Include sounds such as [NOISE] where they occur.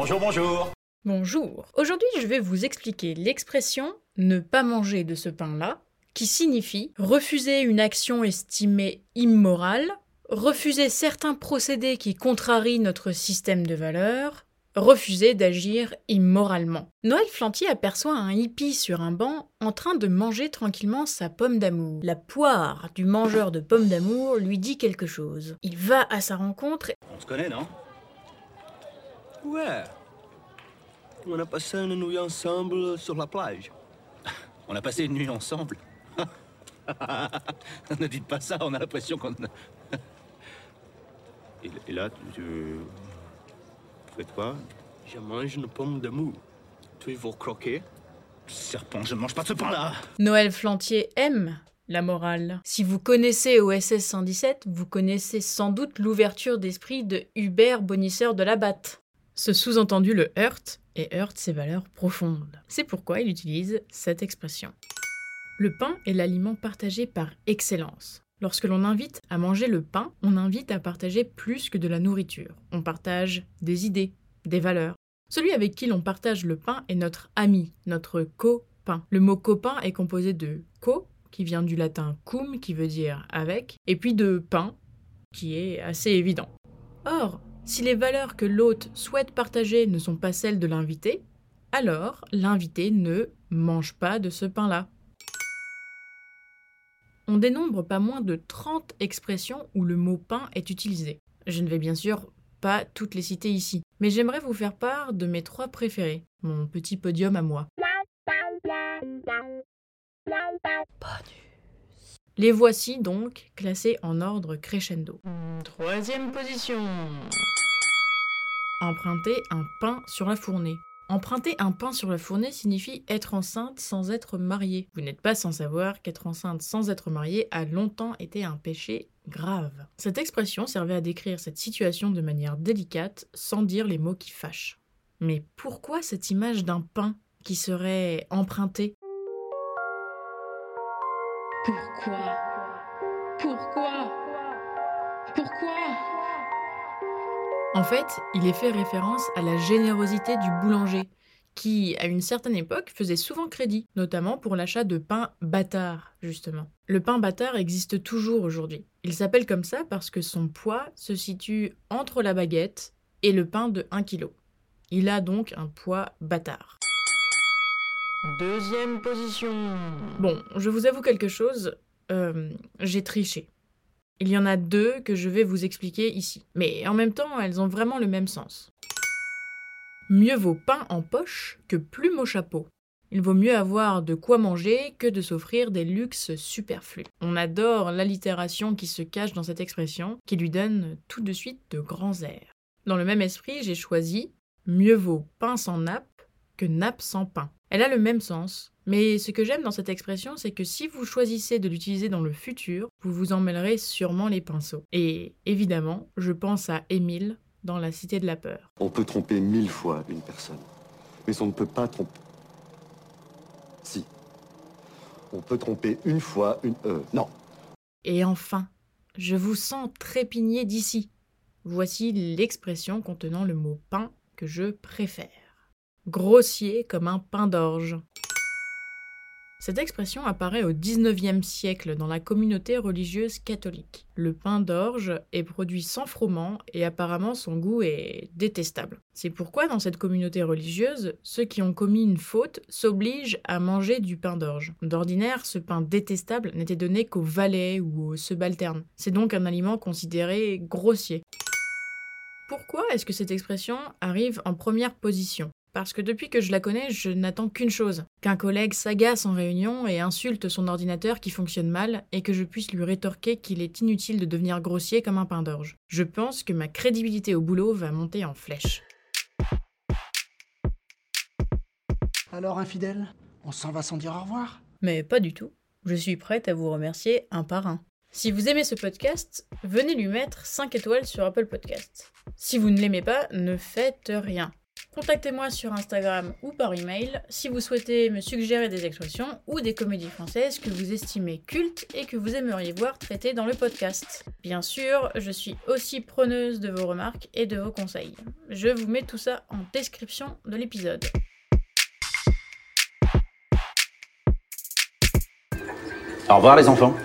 Bonjour, bonjour. Bonjour. Aujourd'hui, je vais vous expliquer l'expression ne pas manger de ce pain-là, qui signifie refuser une action estimée immorale, refuser certains procédés qui contrarient notre système de valeurs, refuser d'agir immoralement. Noël Flantier aperçoit un hippie sur un banc en train de manger tranquillement sa pomme d'amour. La poire du mangeur de pommes d'amour lui dit quelque chose. Il va à sa rencontre. On se connaît, non? Ouais. On a passé une nuit ensemble sur la plage. [LAUGHS] On a passé une nuit ensemble? [LAUGHS] ne dites pas ça, on a l'impression qu'on... [LAUGHS] et, et là, tu... Fais quoi? Je mange une pomme d'amour. Tu veux croquer? Serpent, je ne mange pas de ce pain-là Noël Flantier aime la morale. Si vous connaissez OSS 117, vous connaissez sans doute l'ouverture d'esprit de Hubert Bonisseur de la Batte. Ce sous-entendu le heurte et heurte ses valeurs profondes. C'est pourquoi il utilise cette expression. Le pain est l'aliment partagé par excellence. Lorsque l'on invite à manger le pain, on invite à partager plus que de la nourriture. On partage des idées, des valeurs. Celui avec qui l'on partage le pain est notre ami, notre copain. Le mot copain est composé de co, qui vient du latin cum, qui veut dire avec, et puis de pain, qui est assez évident. Or, si les valeurs que l'hôte souhaite partager ne sont pas celles de l'invité, alors l'invité ne mange pas de ce pain-là. On dénombre pas moins de 30 expressions où le mot pain est utilisé. Je ne vais bien sûr pas toutes les citer ici, mais j'aimerais vous faire part de mes trois préférés, mon petit podium à moi. Les voici donc classés en ordre crescendo. Troisième position. Emprunter un pain sur la fournée. Emprunter un pain sur la fournée signifie être enceinte sans être mariée. Vous n'êtes pas sans savoir qu'être enceinte sans être mariée a longtemps été un péché grave. Cette expression servait à décrire cette situation de manière délicate sans dire les mots qui fâchent. Mais pourquoi cette image d'un pain qui serait emprunté? Pourquoi? Pourquoi? Pourquoi? En fait, il est fait référence à la générosité du boulanger, qui, à une certaine époque, faisait souvent crédit, notamment pour l'achat de pain bâtard, justement. Le pain bâtard existe toujours aujourd'hui. Il s'appelle comme ça parce que son poids se situe entre la baguette et le pain de 1 kg. Il a donc un poids bâtard. Deuxième position. Bon, je vous avoue quelque chose, euh, j'ai triché. Il y en a deux que je vais vous expliquer ici. Mais en même temps, elles ont vraiment le même sens. Mieux vaut pain en poche que plume au chapeau. Il vaut mieux avoir de quoi manger que de s'offrir des luxes superflus. On adore l'allitération qui se cache dans cette expression, qui lui donne tout de suite de grands airs. Dans le même esprit, j'ai choisi Mieux vaut pain sans nappe que nappe sans pain. Elle a le même sens, mais ce que j'aime dans cette expression, c'est que si vous choisissez de l'utiliser dans le futur, vous vous en mêlerez sûrement les pinceaux. Et évidemment, je pense à Émile dans La Cité de la Peur. On peut tromper mille fois une personne, mais on ne peut pas tromper. Si. On peut tromper une fois une. Euh, non. Et enfin, je vous sens trépigner d'ici. Voici l'expression contenant le mot pain que je préfère. Grossier comme un pain d'orge. Cette expression apparaît au XIXe siècle dans la communauté religieuse catholique. Le pain d'orge est produit sans froment et apparemment son goût est détestable. C'est pourquoi dans cette communauté religieuse, ceux qui ont commis une faute s'obligent à manger du pain d'orge. D'ordinaire, ce pain détestable n'était donné qu'aux valets ou aux subalternes. C'est donc un aliment considéré grossier. Pourquoi est-ce que cette expression arrive en première position? Parce que depuis que je la connais, je n'attends qu'une chose qu'un collègue s'agace en réunion et insulte son ordinateur qui fonctionne mal, et que je puisse lui rétorquer qu'il est inutile de devenir grossier comme un pain d'orge. Je pense que ma crédibilité au boulot va monter en flèche. Alors, infidèle, on s'en va sans dire au revoir? Mais pas du tout. Je suis prête à vous remercier un par un. Si vous aimez ce podcast, venez lui mettre 5 étoiles sur Apple Podcast. Si vous ne l'aimez pas, ne faites rien. Contactez-moi sur Instagram ou par email si vous souhaitez me suggérer des expressions ou des comédies françaises que vous estimez cultes et que vous aimeriez voir traitées dans le podcast. Bien sûr, je suis aussi preneuse de vos remarques et de vos conseils. Je vous mets tout ça en description de l'épisode. Au revoir les enfants.